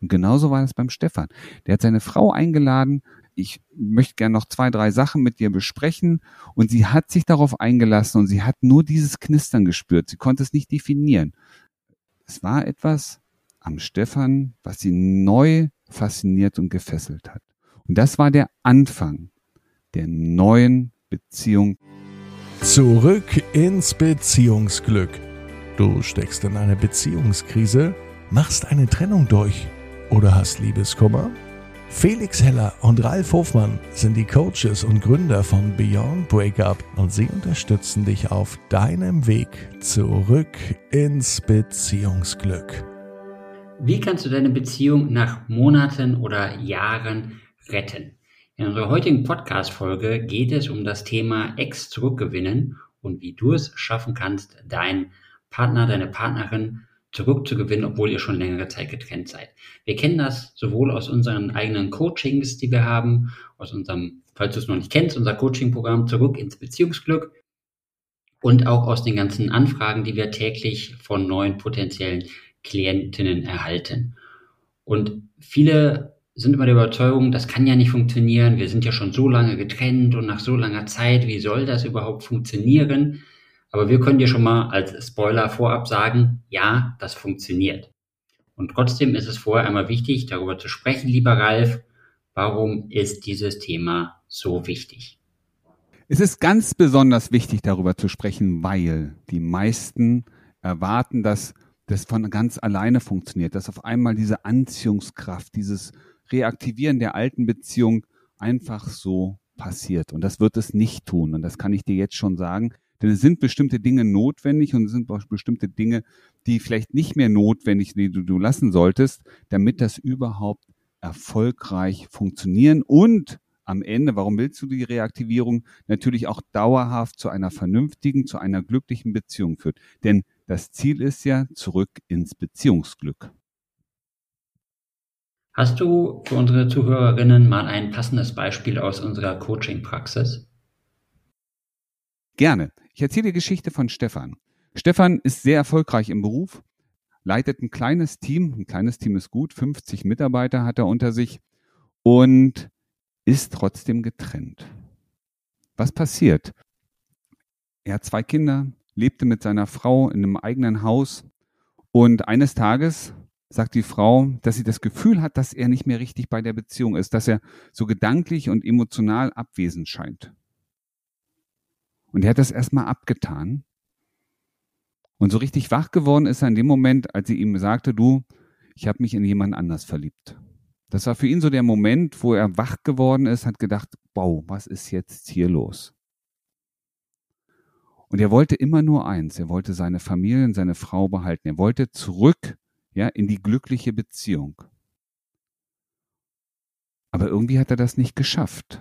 Und genauso war das beim Stefan. Der hat seine Frau eingeladen, ich möchte gerne noch zwei, drei Sachen mit dir besprechen. Und sie hat sich darauf eingelassen und sie hat nur dieses Knistern gespürt. Sie konnte es nicht definieren. Es war etwas am Stefan, was sie neu fasziniert und gefesselt hat. Und das war der Anfang der neuen Beziehung. Zurück ins Beziehungsglück. Du steckst in einer Beziehungskrise, machst eine Trennung durch oder hast Liebeskummer? Felix Heller und Ralf Hofmann sind die Coaches und Gründer von Beyond Breakup und sie unterstützen dich auf deinem Weg zurück ins Beziehungsglück. Wie kannst du deine Beziehung nach Monaten oder Jahren retten? In unserer heutigen Podcast-Folge geht es um das Thema Ex zurückgewinnen und wie du es schaffen kannst, deinen Partner, deine Partnerin zurückzugewinnen, obwohl ihr schon längere Zeit getrennt seid. Wir kennen das sowohl aus unseren eigenen Coachings, die wir haben, aus unserem, falls du es noch nicht kennst, unser Coaching-Programm Zurück ins Beziehungsglück und auch aus den ganzen Anfragen, die wir täglich von neuen potenziellen Klientinnen erhalten. Und viele sind immer der Überzeugung, das kann ja nicht funktionieren, wir sind ja schon so lange getrennt und nach so langer Zeit, wie soll das überhaupt funktionieren? Aber wir können dir schon mal als Spoiler vorab sagen, ja, das funktioniert. Und trotzdem ist es vorher einmal wichtig, darüber zu sprechen, lieber Ralf, warum ist dieses Thema so wichtig? Es ist ganz besonders wichtig, darüber zu sprechen, weil die meisten erwarten, dass das von ganz alleine funktioniert, dass auf einmal diese Anziehungskraft, dieses Reaktivieren der alten Beziehung einfach so passiert. Und das wird es nicht tun. Und das kann ich dir jetzt schon sagen. Denn es sind bestimmte Dinge notwendig und es sind bestimmte Dinge, die vielleicht nicht mehr notwendig, die du, du lassen solltest, damit das überhaupt erfolgreich funktionieren und am Ende, warum willst du die Reaktivierung, natürlich auch dauerhaft zu einer vernünftigen, zu einer glücklichen Beziehung führt. Denn das Ziel ist ja zurück ins Beziehungsglück. Hast du für unsere Zuhörerinnen mal ein passendes Beispiel aus unserer Coaching-Praxis? Gerne. Ich erzähle die Geschichte von Stefan. Stefan ist sehr erfolgreich im Beruf, leitet ein kleines Team, ein kleines Team ist gut, 50 Mitarbeiter hat er unter sich und ist trotzdem getrennt. Was passiert? Er hat zwei Kinder, lebte mit seiner Frau in einem eigenen Haus und eines Tages sagt die Frau, dass sie das Gefühl hat, dass er nicht mehr richtig bei der Beziehung ist, dass er so gedanklich und emotional abwesend scheint. Und er hat das erstmal abgetan. Und so richtig wach geworden ist er in dem Moment, als sie ihm sagte, du, ich habe mich in jemand anders verliebt. Das war für ihn so der Moment, wo er wach geworden ist, hat gedacht, wow, was ist jetzt hier los? Und er wollte immer nur eins, er wollte seine Familie und seine Frau behalten. Er wollte zurück, ja, in die glückliche Beziehung. Aber irgendwie hat er das nicht geschafft.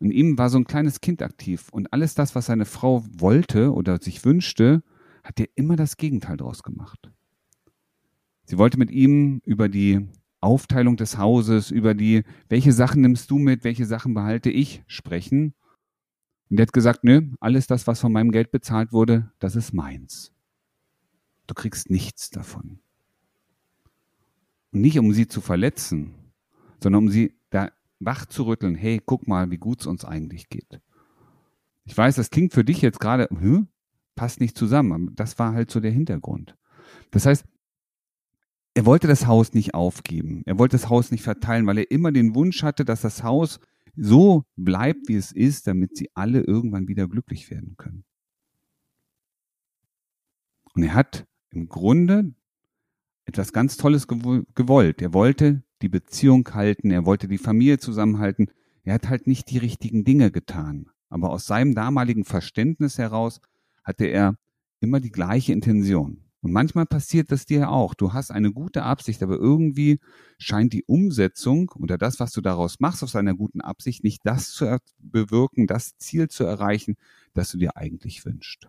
In ihm war so ein kleines Kind aktiv und alles das, was seine Frau wollte oder sich wünschte, hat er immer das Gegenteil draus gemacht. Sie wollte mit ihm über die Aufteilung des Hauses, über die, welche Sachen nimmst du mit, welche Sachen behalte ich, sprechen. Und er hat gesagt, nö, alles das, was von meinem Geld bezahlt wurde, das ist meins. Du kriegst nichts davon. Und nicht um sie zu verletzen, sondern um sie wach zu rütteln, hey, guck mal, wie gut es uns eigentlich geht. Ich weiß, das klingt für dich jetzt gerade, hm, passt nicht zusammen, das war halt so der Hintergrund. Das heißt, er wollte das Haus nicht aufgeben, er wollte das Haus nicht verteilen, weil er immer den Wunsch hatte, dass das Haus so bleibt, wie es ist, damit sie alle irgendwann wieder glücklich werden können. Und er hat im Grunde etwas ganz Tolles gewollt. Er wollte die Beziehung halten, er wollte die Familie zusammenhalten. Er hat halt nicht die richtigen Dinge getan. Aber aus seinem damaligen Verständnis heraus hatte er immer die gleiche Intention. Und manchmal passiert das dir auch. Du hast eine gute Absicht, aber irgendwie scheint die Umsetzung oder das, was du daraus machst aus einer guten Absicht, nicht das zu bewirken, das Ziel zu erreichen, das du dir eigentlich wünschst.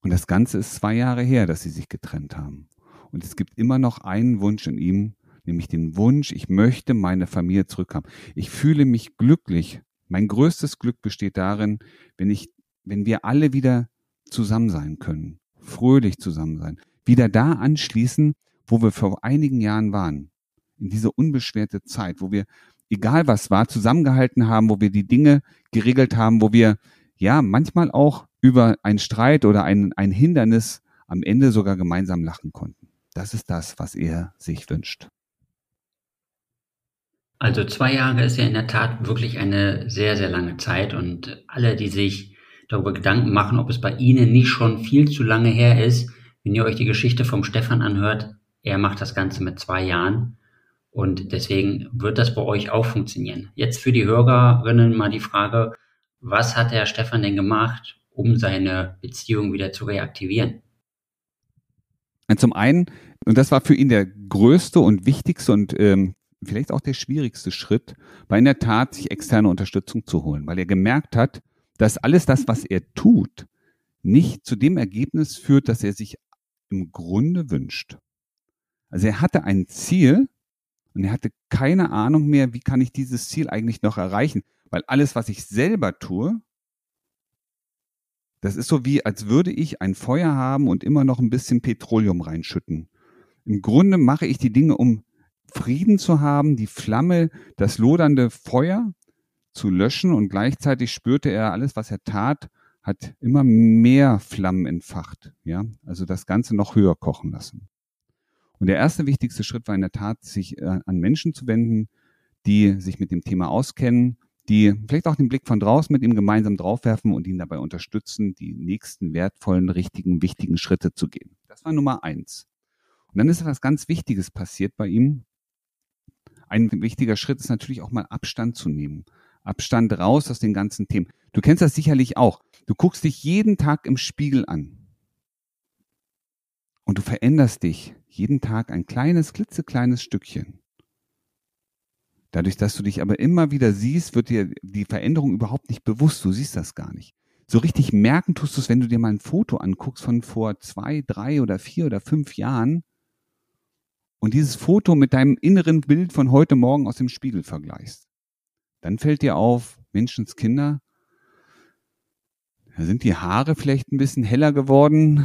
Und das Ganze ist zwei Jahre her, dass sie sich getrennt haben. Und es gibt immer noch einen Wunsch in ihm, nämlich den Wunsch, ich möchte meine Familie zurückhaben. Ich fühle mich glücklich. Mein größtes Glück besteht darin, wenn ich, wenn wir alle wieder zusammen sein können. fröhlich zusammen sein. Wieder da anschließen, wo wir vor einigen Jahren waren. In diese unbeschwerte Zeit, wo wir, egal was war, zusammengehalten haben, wo wir die Dinge geregelt haben, wo wir, ja, manchmal auch über einen Streit oder ein, ein Hindernis am Ende sogar gemeinsam lachen konnten. Das ist das, was er sich wünscht. Also zwei Jahre ist ja in der Tat wirklich eine sehr, sehr lange Zeit und alle, die sich darüber Gedanken machen, ob es bei Ihnen nicht schon viel zu lange her ist, wenn ihr euch die Geschichte vom Stefan anhört, er macht das Ganze mit zwei Jahren und deswegen wird das bei euch auch funktionieren. Jetzt für die Hörerinnen mal die Frage, was hat der Stefan denn gemacht, um seine Beziehung wieder zu reaktivieren? Zum einen, und das war für ihn der größte und wichtigste und ähm, vielleicht auch der schwierigste Schritt, war in der Tat, sich externe Unterstützung zu holen, weil er gemerkt hat, dass alles das, was er tut, nicht zu dem Ergebnis führt, das er sich im Grunde wünscht. Also er hatte ein Ziel und er hatte keine Ahnung mehr, wie kann ich dieses Ziel eigentlich noch erreichen, weil alles, was ich selber tue, das ist so wie, als würde ich ein Feuer haben und immer noch ein bisschen Petroleum reinschütten. Im Grunde mache ich die Dinge, um Frieden zu haben, die Flamme, das lodernde Feuer zu löschen und gleichzeitig spürte er, alles, was er tat, hat immer mehr Flammen entfacht. Ja, also das Ganze noch höher kochen lassen. Und der erste wichtigste Schritt war in der Tat, sich äh, an Menschen zu wenden, die sich mit dem Thema auskennen, die vielleicht auch den Blick von draußen mit ihm gemeinsam draufwerfen und ihn dabei unterstützen, die nächsten wertvollen, richtigen, wichtigen Schritte zu gehen. Das war Nummer eins. Und dann ist etwas ganz Wichtiges passiert bei ihm. Ein wichtiger Schritt ist natürlich auch mal Abstand zu nehmen. Abstand raus aus den ganzen Themen. Du kennst das sicherlich auch. Du guckst dich jeden Tag im Spiegel an. Und du veränderst dich jeden Tag ein kleines, klitzekleines Stückchen. Dadurch, dass du dich aber immer wieder siehst, wird dir die Veränderung überhaupt nicht bewusst. Du siehst das gar nicht. So richtig merken tust du es, wenn du dir mal ein Foto anguckst von vor zwei, drei oder vier oder fünf Jahren und dieses Foto mit deinem inneren Bild von heute Morgen aus dem Spiegel vergleichst. Dann fällt dir auf, Menschenskinder, da sind die Haare vielleicht ein bisschen heller geworden,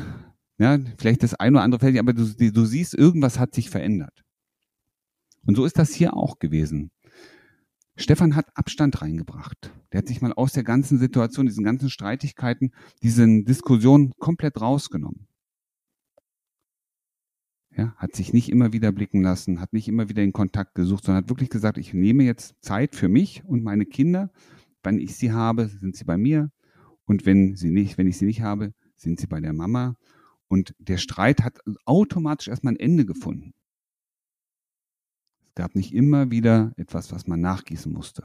ja, vielleicht das eine oder andere fällt dir, aber du, du siehst, irgendwas hat sich verändert. Und so ist das hier auch gewesen. Stefan hat Abstand reingebracht. Der hat sich mal aus der ganzen Situation, diesen ganzen Streitigkeiten, diesen Diskussionen komplett rausgenommen. Ja, hat sich nicht immer wieder blicken lassen, hat nicht immer wieder in Kontakt gesucht, sondern hat wirklich gesagt, ich nehme jetzt Zeit für mich und meine Kinder. Wenn ich sie habe, sind sie bei mir. Und wenn sie nicht, wenn ich sie nicht habe, sind sie bei der Mama. Und der Streit hat automatisch erstmal ein Ende gefunden. Gab nicht immer wieder etwas, was man nachgießen musste.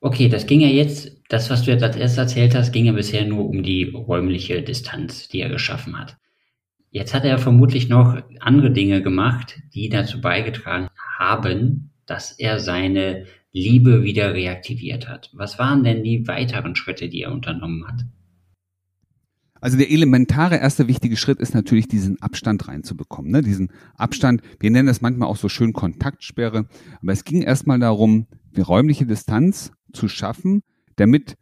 Okay, das ging ja jetzt, das, was du jetzt als erstes erzählt hast, ging ja bisher nur um die räumliche Distanz, die er geschaffen hat. Jetzt hat er vermutlich noch andere Dinge gemacht, die dazu beigetragen haben, dass er seine Liebe wieder reaktiviert hat. Was waren denn die weiteren Schritte, die er unternommen hat? Also der elementare erste wichtige Schritt ist natürlich, diesen Abstand reinzubekommen. Ne? Diesen Abstand, wir nennen das manchmal auch so schön Kontaktsperre, aber es ging erstmal darum, die räumliche Distanz zu schaffen, damit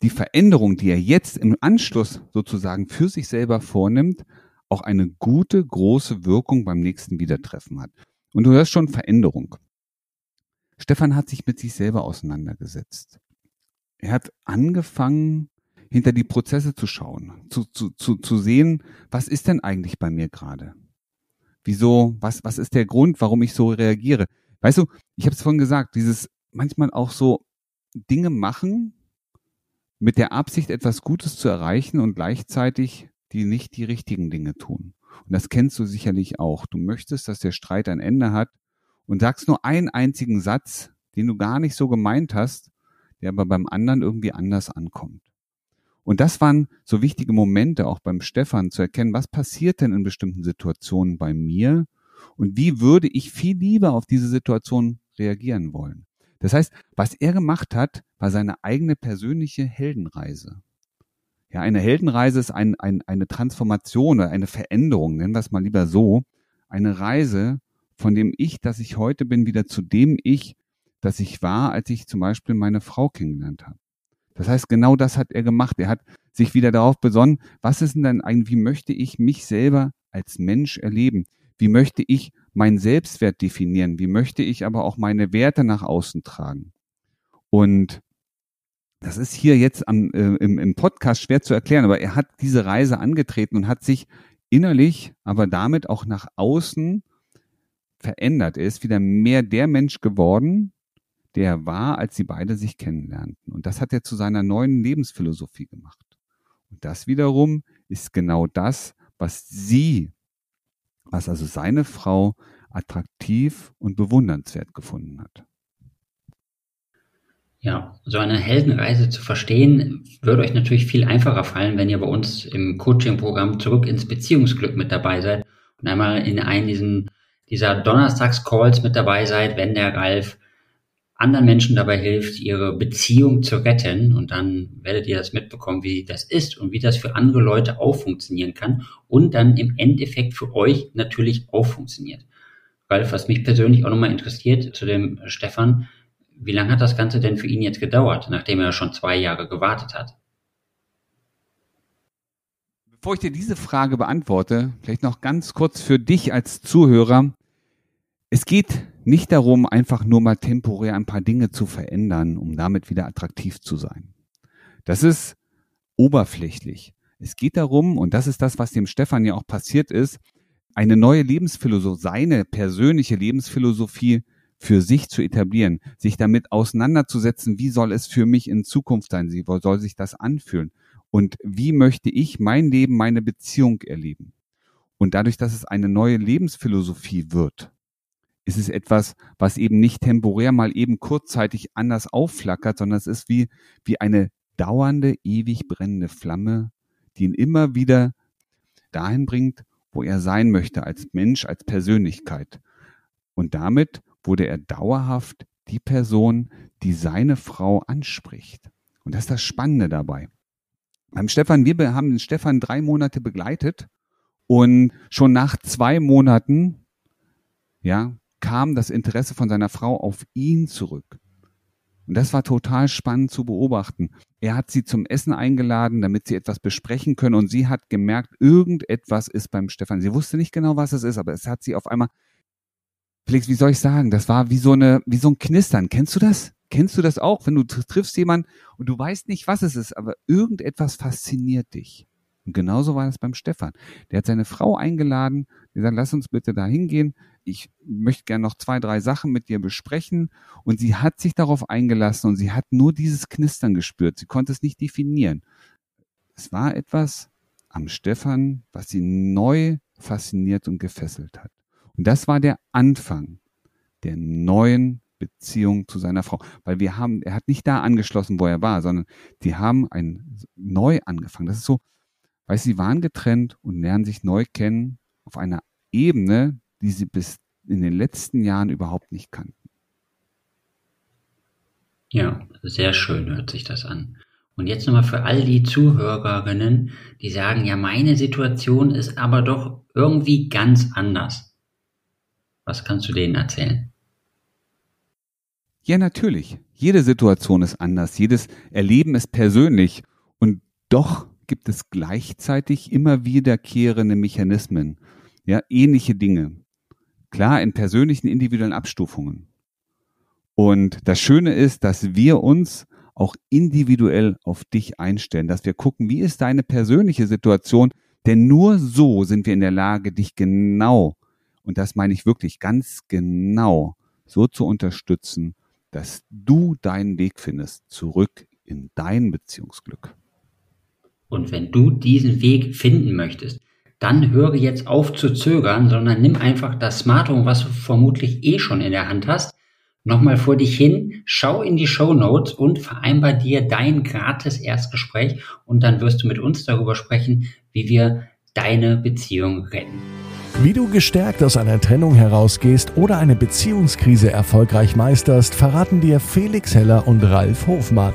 die Veränderung, die er jetzt im Anschluss sozusagen für sich selber vornimmt, auch eine gute, große Wirkung beim nächsten Wiedertreffen hat. Und du hörst schon Veränderung. Stefan hat sich mit sich selber auseinandergesetzt. Er hat angefangen, hinter die Prozesse zu schauen, zu, zu, zu, zu sehen, was ist denn eigentlich bei mir gerade? Wieso, was, was ist der Grund, warum ich so reagiere? Weißt du, ich habe es vorhin gesagt, dieses manchmal auch so Dinge machen mit der Absicht, etwas Gutes zu erreichen und gleichzeitig die nicht die richtigen Dinge tun. Und das kennst du sicherlich auch. Du möchtest, dass der Streit ein Ende hat und sagst nur einen einzigen Satz, den du gar nicht so gemeint hast, der aber beim anderen irgendwie anders ankommt. Und das waren so wichtige Momente auch beim Stefan zu erkennen, was passiert denn in bestimmten Situationen bei mir und wie würde ich viel lieber auf diese Situation reagieren wollen. Das heißt, was er gemacht hat, war seine eigene persönliche Heldenreise. Ja, eine Heldenreise ist ein, ein, eine Transformation oder eine Veränderung, nennen wir es mal lieber so. Eine Reise von dem Ich, das ich heute bin, wieder zu dem Ich, das ich war, als ich zum Beispiel meine Frau kennengelernt habe. Das heißt, genau das hat er gemacht. Er hat sich wieder darauf besonnen, was ist denn dann eigentlich, wie möchte ich mich selber als Mensch erleben? Wie möchte ich meinen Selbstwert definieren? Wie möchte ich aber auch meine Werte nach außen tragen? Und das ist hier jetzt am, äh, im, im Podcast schwer zu erklären, aber er hat diese Reise angetreten und hat sich innerlich, aber damit auch nach außen verändert. Er ist wieder mehr der Mensch geworden, der er war, als sie beide sich kennenlernten. Und das hat er zu seiner neuen Lebensphilosophie gemacht. Und das wiederum ist genau das, was sie, was also seine Frau attraktiv und bewundernswert gefunden hat. Ja, so eine Heldenreise zu verstehen, würde euch natürlich viel einfacher fallen, wenn ihr bei uns im Coaching-Programm zurück ins Beziehungsglück mit dabei seid und einmal in einen diesen, dieser Donnerstags-Calls mit dabei seid, wenn der Ralf anderen Menschen dabei hilft, ihre Beziehung zu retten. Und dann werdet ihr das mitbekommen, wie das ist und wie das für andere Leute auch funktionieren kann und dann im Endeffekt für euch natürlich auch funktioniert. Ralf, was mich persönlich auch nochmal interessiert zu dem Stefan, wie lange hat das Ganze denn für ihn jetzt gedauert, nachdem er schon zwei Jahre gewartet hat? Bevor ich dir diese Frage beantworte, vielleicht noch ganz kurz für dich als Zuhörer. Es geht nicht darum, einfach nur mal temporär ein paar Dinge zu verändern, um damit wieder attraktiv zu sein. Das ist oberflächlich. Es geht darum, und das ist das, was dem Stefan ja auch passiert ist, eine neue Lebensphilosophie, seine persönliche Lebensphilosophie für sich zu etablieren, sich damit auseinanderzusetzen, wie soll es für mich in Zukunft sein, wie soll sich das anfühlen und wie möchte ich mein Leben, meine Beziehung erleben. Und dadurch, dass es eine neue Lebensphilosophie wird, ist es etwas, was eben nicht temporär mal eben kurzzeitig anders aufflackert, sondern es ist wie, wie eine dauernde, ewig brennende Flamme, die ihn immer wieder dahin bringt, wo er sein möchte als Mensch, als Persönlichkeit. Und damit wurde er dauerhaft die Person, die seine Frau anspricht. Und das ist das Spannende dabei. Beim Stefan, wir haben den Stefan drei Monate begleitet und schon nach zwei Monaten, ja, kam das Interesse von seiner Frau auf ihn zurück. Und das war total spannend zu beobachten. Er hat sie zum Essen eingeladen, damit sie etwas besprechen können. Und sie hat gemerkt, irgendetwas ist beim Stefan. Sie wusste nicht genau, was es ist, aber es hat sie auf einmal Felix, wie soll ich sagen? Das war wie so eine, wie so ein Knistern. Kennst du das? Kennst du das auch, wenn du triffst jemanden und du weißt nicht, was es ist, aber irgendetwas fasziniert dich? Und genauso war das beim Stefan. Der hat seine Frau eingeladen, die sagt, lass uns bitte da hingehen. Ich möchte gerne noch zwei, drei Sachen mit dir besprechen. Und sie hat sich darauf eingelassen und sie hat nur dieses Knistern gespürt. Sie konnte es nicht definieren. Es war etwas am Stefan, was sie neu fasziniert und gefesselt hat. Und das war der Anfang der neuen Beziehung zu seiner Frau. Weil wir haben, er hat nicht da angeschlossen, wo er war, sondern die haben ein neu angefangen. Das ist so, weil sie waren getrennt und lernen sich neu kennen auf einer Ebene, die sie bis in den letzten Jahren überhaupt nicht kannten. Ja, sehr schön hört sich das an. Und jetzt nochmal für all die Zuhörerinnen, die sagen, ja, meine Situation ist aber doch irgendwie ganz anders. Was kannst du denen erzählen? Ja, natürlich. Jede Situation ist anders. Jedes Erleben ist persönlich. Und doch gibt es gleichzeitig immer wiederkehrende Mechanismen. Ja, ähnliche Dinge. Klar, in persönlichen individuellen Abstufungen. Und das Schöne ist, dass wir uns auch individuell auf dich einstellen, dass wir gucken, wie ist deine persönliche Situation, denn nur so sind wir in der Lage, dich genau und das meine ich wirklich ganz genau, so zu unterstützen, dass du deinen Weg findest, zurück in dein Beziehungsglück. Und wenn du diesen Weg finden möchtest, dann höre jetzt auf zu zögern, sondern nimm einfach das Smartphone, was du vermutlich eh schon in der Hand hast, nochmal vor dich hin, schau in die Show Notes und vereinbar dir dein gratis Erstgespräch und dann wirst du mit uns darüber sprechen, wie wir deine Beziehung retten. Wie du gestärkt aus einer Trennung herausgehst oder eine Beziehungskrise erfolgreich meisterst, verraten dir Felix Heller und Ralf Hofmann.